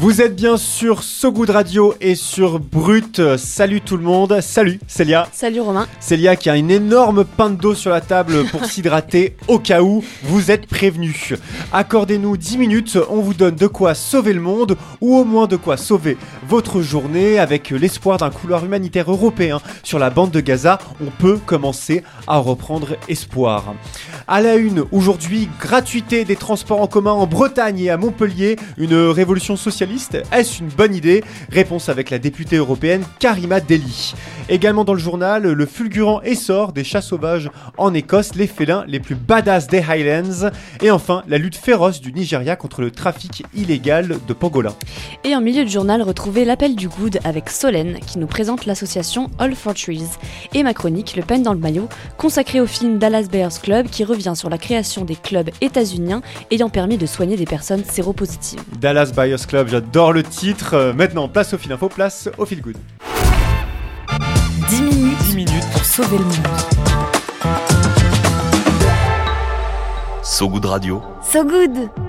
Vous êtes bien sur So Good Radio et sur Brut. Salut tout le monde. Salut Célia. Salut Romain. Célia qui a une énorme pinte d'eau sur la table pour s'hydrater au cas où vous êtes prévenus. Accordez-nous 10 minutes, on vous donne de quoi sauver le monde ou au moins de quoi sauver votre journée avec l'espoir d'un couloir humanitaire européen sur la bande de Gaza. On peut commencer à reprendre espoir. À la une, aujourd'hui, gratuité des transports en commun en Bretagne et à Montpellier, une révolution socialiste est-ce une bonne idée? Réponse avec la députée européenne Karima Deli. Également dans le journal, le fulgurant essor des chats sauvages en Écosse, les félins les plus badass des Highlands. Et enfin, la lutte féroce du Nigeria contre le trafic illégal de pangolins. Et en milieu de journal, retrouvez l'appel du good avec Solène qui nous présente l'association All for Trees. Et ma chronique, Le peine dans le maillot, consacrée au film Dallas Bears Club qui revient sur la création des clubs états-uniens ayant permis de soigner des personnes séropositives. Dallas Bears Club, j'adore le titre. Euh, maintenant, place au fil info, place au fil good. 10 minutes, 10 minutes pour sauver le monde. So Good Radio. So Good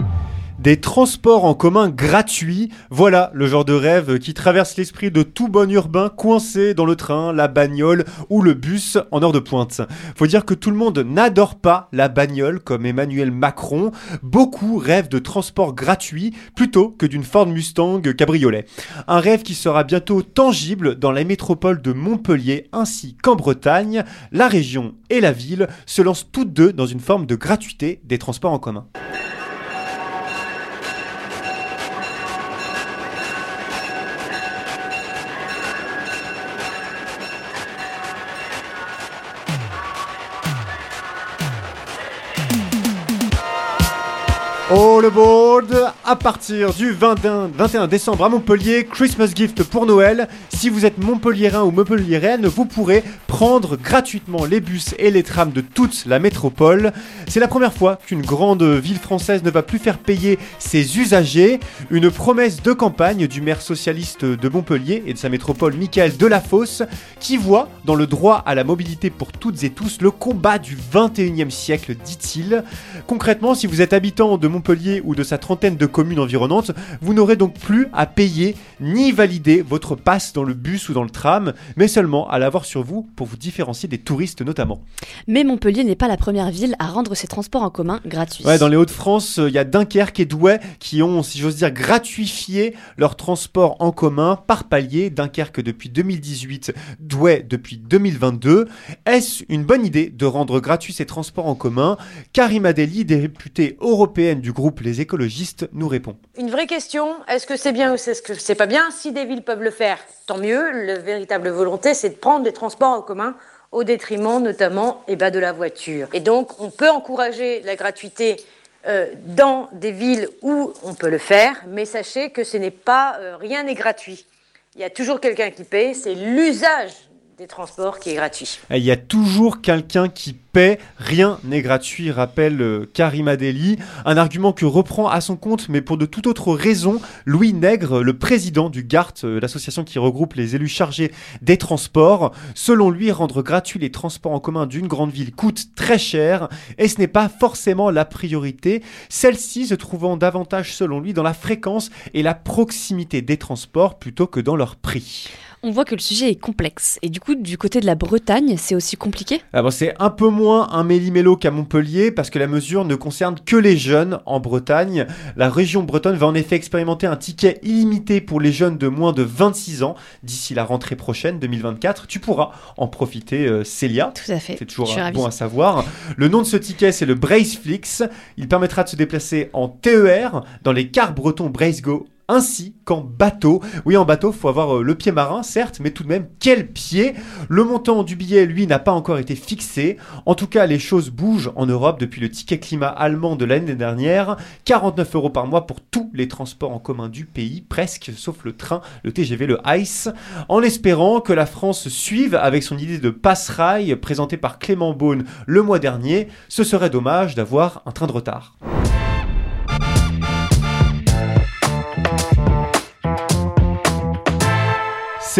des transports en commun gratuits, voilà le genre de rêve qui traverse l'esprit de tout bon urbain coincé dans le train, la bagnole ou le bus en heure de pointe. Faut dire que tout le monde n'adore pas la bagnole comme Emmanuel Macron. Beaucoup rêvent de transports gratuits plutôt que d'une Ford Mustang cabriolet. Un rêve qui sera bientôt tangible dans la métropole de Montpellier ainsi qu'en Bretagne. La région et la ville se lancent toutes deux dans une forme de gratuité des transports en commun. All aboard À partir du 21, décembre à Montpellier, Christmas gift pour Noël. Si vous êtes montpelliérain ou montpelliéraine, vous pourrez prendre gratuitement les bus et les trams de toute la métropole. C'est la première fois qu'une grande ville française ne va plus faire payer ses usagers. Une promesse de campagne du maire socialiste de Montpellier et de sa métropole, Michael Delafosse, qui voit dans le droit à la mobilité pour toutes et tous le combat du 21e siècle, dit-il. Concrètement, si vous êtes habitant de Montpellier, ou de sa trentaine de communes environnantes, vous n'aurez donc plus à payer ni valider votre passe dans le bus ou dans le tram, mais seulement à l'avoir sur vous pour vous différencier des touristes notamment. Mais Montpellier n'est pas la première ville à rendre ses transports en commun gratuits. Ouais, dans les Hauts-de-France, euh, il y a Dunkerque et Douai qui ont, si j'ose dire, gratuifié leurs transports en commun par palier. Dunkerque depuis 2018, Douai depuis 2022. Est-ce une bonne idée de rendre gratuits ces transports en commun? Karim Adeli, députée européenne du groupe Les écologistes nous Une vraie question, est-ce que c'est bien ou est-ce que c'est pas bien? Si des villes peuvent le faire, tant mieux. La véritable volonté, c'est de prendre des transports en commun au détriment notamment eh ben, de la voiture. Et donc, on peut encourager la gratuité euh, dans des villes où on peut le faire, mais sachez que ce n'est pas euh, rien n'est gratuit. Il y a toujours quelqu'un qui paie, c'est l'usage gratuit. Il y a toujours quelqu'un qui paie, rien n'est gratuit, rappelle euh, Karim Adeli. Un argument que reprend à son compte, mais pour de toute autre raison, Louis Nègre, le président du GART, euh, l'association qui regroupe les élus chargés des transports. Selon lui, rendre gratuit les transports en commun d'une grande ville coûte très cher et ce n'est pas forcément la priorité, celle-ci se trouvant davantage, selon lui, dans la fréquence et la proximité des transports plutôt que dans leur prix. On voit que le sujet est complexe. Et du coup, du côté de la Bretagne, c'est aussi compliqué? Ah bon, C'est un peu moins un méli-mélo qu'à Montpellier parce que la mesure ne concerne que les jeunes en Bretagne. La région bretonne va en effet expérimenter un ticket illimité pour les jeunes de moins de 26 ans d'ici la rentrée prochaine 2024. Tu pourras en profiter, euh, Célia. Tout à fait. C'est toujours bon à savoir. Le nom de ce ticket, c'est le Braceflix. Il permettra de se déplacer en TER dans les cars bretons Brace Go ainsi qu'en bateau. Oui, en bateau, faut avoir euh, le pied marin, certes, mais tout de même, quel pied? Le montant du billet, lui, n'a pas encore été fixé. En tout cas, les choses bougent en Europe depuis le ticket climat allemand de l'année dernière. 49 euros par mois pour tous les transports en commun du pays, presque, sauf le train, le TGV, le ICE, en espérant que la France suive avec son idée de passe-rail présentée par Clément Beaune le mois dernier. Ce serait dommage d'avoir un train de retard.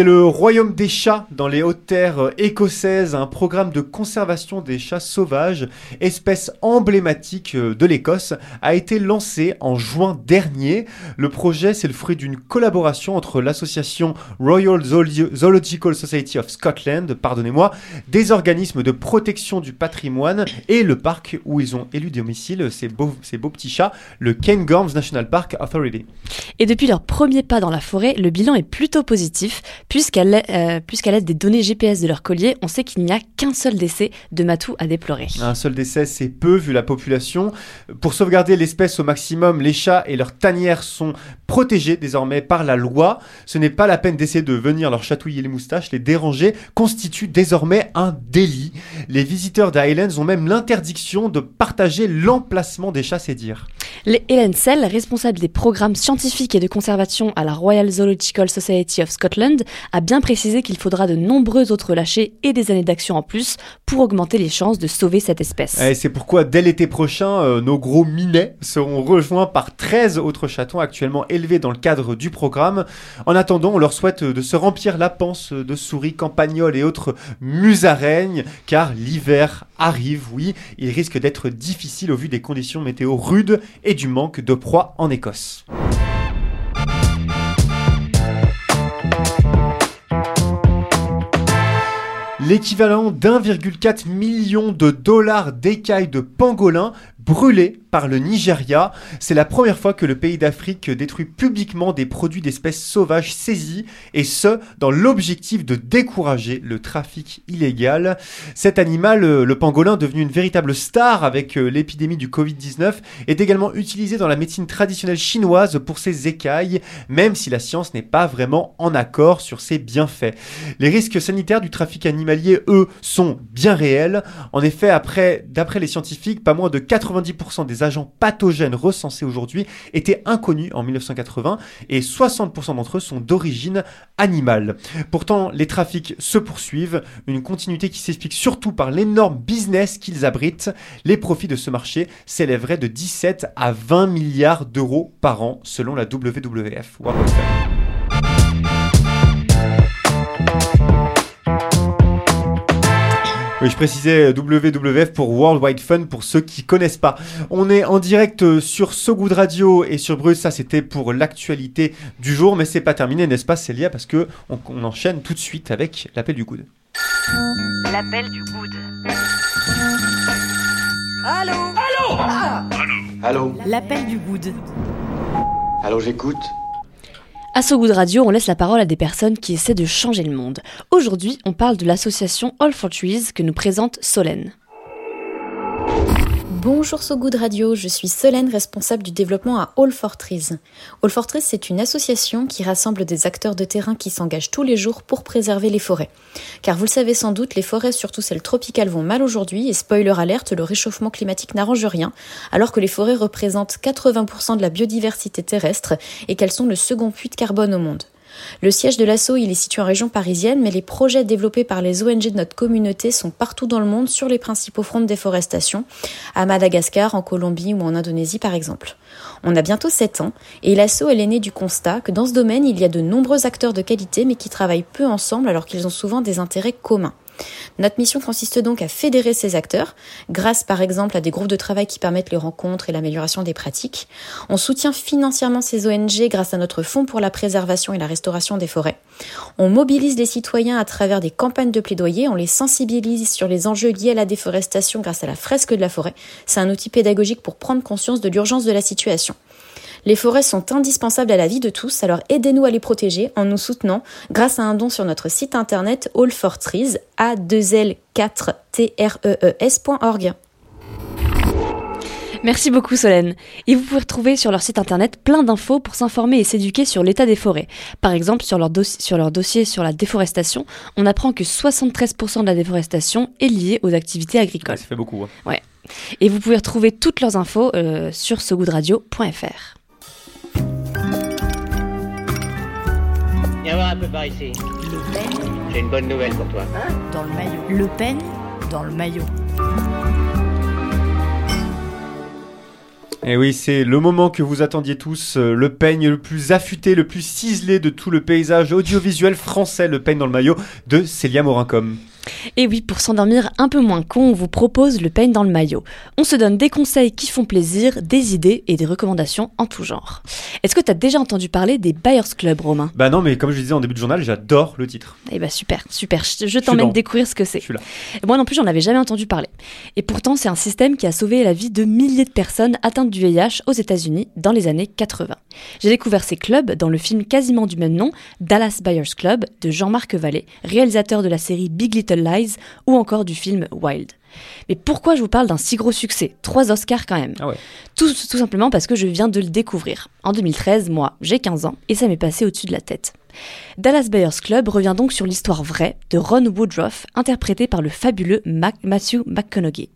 C'est le royaume des chats dans les hautes terres écossaises, un programme de conservation des chats sauvages, espèce emblématique de l'Écosse, a été lancé en juin dernier. Le projet, c'est le fruit d'une collaboration entre l'association Royal Zoological Society of Scotland, pardonnez-moi, des organismes de protection du patrimoine et le parc où ils ont élu domicile ces beaux, petits chats, le Cairngorms National Park Authority. Et depuis leur premier pas dans la forêt, le bilan est plutôt positif. Puisqu'à l'aide des données GPS de leur collier, on sait qu'il n'y a qu'un seul décès de matou à déplorer. Un seul décès, c'est peu vu la population. Pour sauvegarder l'espèce au maximum, les chats et leurs tanières sont protégés désormais par la loi. Ce n'est pas la peine d'essayer de venir leur chatouiller les moustaches, les déranger constitue désormais un délit. Les visiteurs d'Highlands ont même l'interdiction de partager l'emplacement des chats, c'est Helen Sell, responsable des programmes scientifiques et de conservation à la Royal Zoological Society of Scotland, a bien précisé qu'il faudra de nombreux autres lâchers et des années d'action en plus pour augmenter les chances de sauver cette espèce. Et c'est pourquoi dès l'été prochain, euh, nos gros minets seront rejoints par 13 autres chatons actuellement élevés dans le cadre du programme. En attendant, on leur souhaite de se remplir la panse de souris, campagnols et autres musaraignes, car l'hiver arrive, oui, il risque d'être difficile au vu des conditions météo rudes et du manque de proie en Écosse. L'équivalent d'1,4 million de dollars d'écailles de pangolin brûlés par le Nigeria. C'est la première fois que le pays d'Afrique détruit publiquement des produits d'espèces sauvages saisis, et ce, dans l'objectif de décourager le trafic illégal. Cet animal, euh, le pangolin, devenu une véritable star avec euh, l'épidémie du Covid-19, est également utilisé dans la médecine traditionnelle chinoise pour ses écailles, même si la science n'est pas vraiment en accord sur ses bienfaits. Les risques sanitaires du trafic animalier, eux, sont bien réels. En effet, après, d'après les scientifiques, pas moins de 90% des agents pathogènes recensés aujourd'hui étaient inconnus en 1980 et 60% d'entre eux sont d'origine animale. Pourtant, les trafics se poursuivent, une continuité qui s'explique surtout par l'énorme business qu'ils abritent. Les profits de ce marché s'élèveraient de 17 à 20 milliards d'euros par an selon la WWF. Oui, je précisais WWF pour World Wide Fun pour ceux qui connaissent pas. On est en direct euh, sur So Good Radio et sur Bruce. Ça, c'était pour l'actualité du jour, mais c'est pas terminé, n'est-ce pas, Célia? Parce que on, enchaîne tout de suite avec l'appel du good. L'appel du good. Allô? Allô? Ah Allô? L'appel du good. Allô, j'écoute. À So Good Radio, on laisse la parole à des personnes qui essaient de changer le monde. Aujourd'hui, on parle de l'association All for Trees que nous présente Solène. Bonjour So Good Radio, je suis Solène, responsable du développement à All for Trees. All for Trees, c'est une association qui rassemble des acteurs de terrain qui s'engagent tous les jours pour préserver les forêts. Car vous le savez sans doute, les forêts, surtout celles tropicales, vont mal aujourd'hui et spoiler alerte, le réchauffement climatique n'arrange rien, alors que les forêts représentent 80% de la biodiversité terrestre et qu'elles sont le second puits de carbone au monde. Le siège de l'assaut, il est situé en région parisienne, mais les projets développés par les ONG de notre communauté sont partout dans le monde sur les principaux fronts de déforestation, à Madagascar, en Colombie ou en Indonésie par exemple. On a bientôt 7 ans, et l'assaut est né du constat que dans ce domaine, il y a de nombreux acteurs de qualité, mais qui travaillent peu ensemble alors qu'ils ont souvent des intérêts communs. Notre mission consiste donc à fédérer ces acteurs, grâce par exemple à des groupes de travail qui permettent les rencontres et l'amélioration des pratiques. On soutient financièrement ces ONG grâce à notre fonds pour la préservation et la restauration des forêts. On mobilise les citoyens à travers des campagnes de plaidoyer, on les sensibilise sur les enjeux liés à la déforestation grâce à la fresque de la forêt. C'est un outil pédagogique pour prendre conscience de l'urgence de la situation. Les forêts sont indispensables à la vie de tous, alors aidez-nous à les protéger en nous soutenant grâce à un don sur notre site internet All for Trees, a 2 l 4 treesorg Merci beaucoup Solène. Et vous pouvez retrouver sur leur site internet plein d'infos pour s'informer et s'éduquer sur l'état des forêts. Par exemple, sur leur, sur leur dossier sur la déforestation, on apprend que 73% de la déforestation est liée aux activités agricoles. ça fait beaucoup. Hein. Ouais. Et vous pouvez retrouver toutes leurs infos euh, sur sogoodradio.fr. Viens voir un peu par ici. Le Pen J'ai une bonne nouvelle pour toi. dans le maillot. Le Pen dans le maillot. Et oui, c'est le moment que vous attendiez tous, euh, le peigne le plus affûté, le plus ciselé de tout le paysage audiovisuel français, le peigne dans le maillot de Célia Morincom. Et oui, pour s'endormir un peu moins con, on vous propose le peigne dans le maillot. On se donne des conseils qui font plaisir, des idées et des recommandations en tout genre. Est-ce que tu as déjà entendu parler des Buyers Club, Romain? Bah non, mais comme je disais en début de journal, j'adore le titre. Eh bah super, super. Je, t'emmène découvrir ce que c'est. Moi non plus, j'en avais jamais entendu parler. Et pourtant, c'est un système qui a sauvé la vie de milliers de personnes atteintes du VIH aux États-Unis dans les années 80. J'ai découvert ces clubs dans le film quasiment du même nom, Dallas Buyers Club, de Jean-Marc Vallée, réalisateur de la série Big Little Lies ou encore du film Wild. Mais pourquoi je vous parle d'un si gros succès? Trois Oscars quand même. Ah ouais. Tout, tout simplement parce que je viens de le découvrir. En 2013, moi, j'ai 15 ans et ça m'est passé au-dessus de la tête. Dallas Buyers Club revient donc sur l'histoire vraie de Ron Woodruff, interprété par le fabuleux Mac- Matthew McConaughey.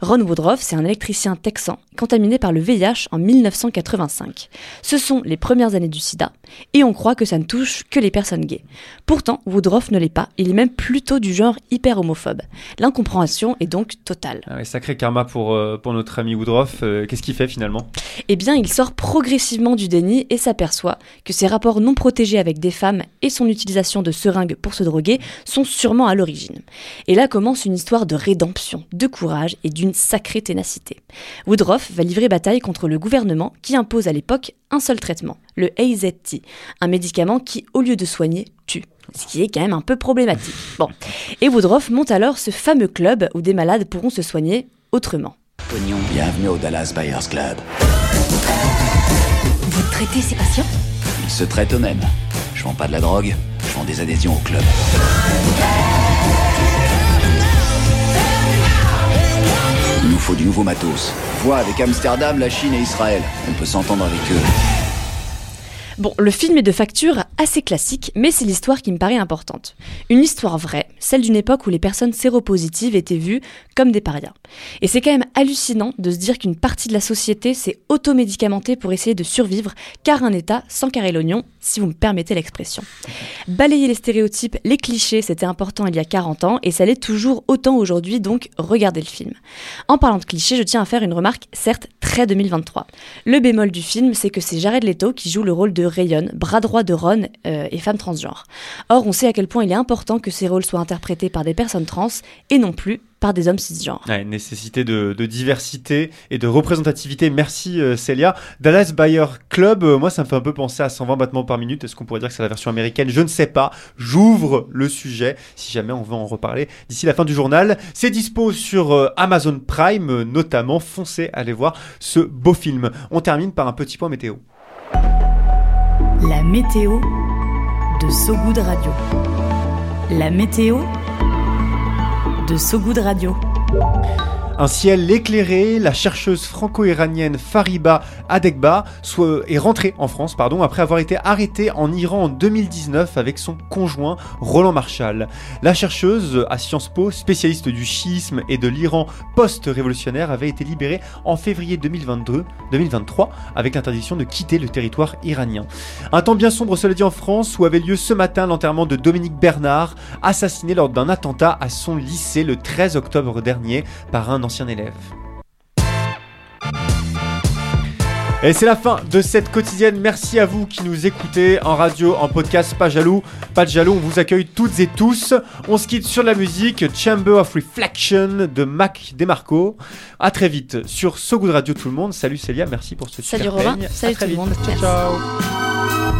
Ron Woodruff, c'est un électricien texan contaminé par le VIH en 1985. Ce sont les premières années du sida, et on croit que ça ne touche que les personnes gays. Pourtant, Woodruff ne l'est pas, il est même plutôt du genre hyper homophobe. L'incompréhension est donc totale. Ah ouais, sacré karma pour, euh, pour notre ami Woodruff. Euh, Qu'est-ce qu'il fait finalement? Eh bien, il sort progressivement du déni et s'aperçoit que ses rapports non protégés avec des femmes et son utilisation de seringues pour se droguer sont sûrement à l'origine. Et là commence une histoire de rédemption, de courage et d'une sacrée ténacité. Woodruff va livrer bataille contre le gouvernement qui impose à l'époque un seul traitement, le AZT, un médicament qui, au lieu de soigner, tue. Ce qui est quand même un peu problématique. Bon. Et Woodruff monte alors ce fameux club où des malades pourront se soigner autrement. Pognon. Bienvenue au Dallas Buyers Club. Vous traitez ces patients? Ils se traitent eux-mêmes. Je vends pas de la drogue, je vends des adhésions au club. Il nous faut du nouveau matos. Vois avec Amsterdam, la Chine et Israël. On peut s'entendre avec eux. Bon, le film est de facture assez classique, mais c'est l'histoire qui me paraît importante. Une histoire vraie, celle d'une époque où les personnes séropositives étaient vues comme des parias. Et c'est quand même hallucinant de se dire qu'une partie de la société s'est automédicamentée pour essayer de survivre, car un État sans carrer l'oignon, si vous me permettez l'expression. Balayer les stéréotypes, les clichés, c'était important il y a 40 ans, et ça l'est toujours autant aujourd'hui, donc regardez le film. En parlant de clichés, je tiens à faire une remarque, certes très 2023. Le bémol du film, c'est que c'est Jared Leto qui joue le rôle de Rayon, bras droit de Ron euh, et femme transgenre. Or, on sait à quel point il est important que ces rôles soient interprétés par des personnes trans et non plus par des hommes cisgenres. Nécessité de, diversité et de représentativité. Merci euh, Célia. Dallas Buyer Club, euh, moi ça me fait un peu penser à 120 battements par minute. Est-ce qu'on pourrait dire que c'est la version américaine? Je ne sais pas. J'ouvre le sujet si jamais on veut en reparler d'ici la fin du journal. C'est dispo sur euh, Amazon Prime notamment. Foncez, allez voir ce beau film. On termine par un petit point météo. La météo de So Good Radio. La météo de So Good Radio. Un ciel éclairé, la chercheuse franco-iranienne Fariba Adekba soit, est rentrée en France pardon, après avoir été arrêtée en Iran en 2019 avec son conjoint Roland Marshall. La chercheuse à Sciences Po, spécialiste du chiisme et de l'Iran post-révolutionnaire, avait été libérée en février 2022, 2023 avec l'interdiction de quitter le territoire iranien. Un temps bien sombre, cela dit, en France, où avait lieu ce matin l'enterrement de Dominique Bernard, assassiné lors d'un attentat à son lycée le 13 octobre dernier par un ancien élève. Et c'est la fin de cette quotidienne. Merci à vous qui nous écoutez en radio, en podcast, pas jaloux. Pas de jaloux, on vous accueille toutes et tous. On se quitte sur la musique Chamber of Reflection de Mac DeMarco. À très vite sur So Good Radio tout le monde. Salut Célia, merci pour ce Salut super Romain, peigne. À salut très tout le vite. monde. Ciao.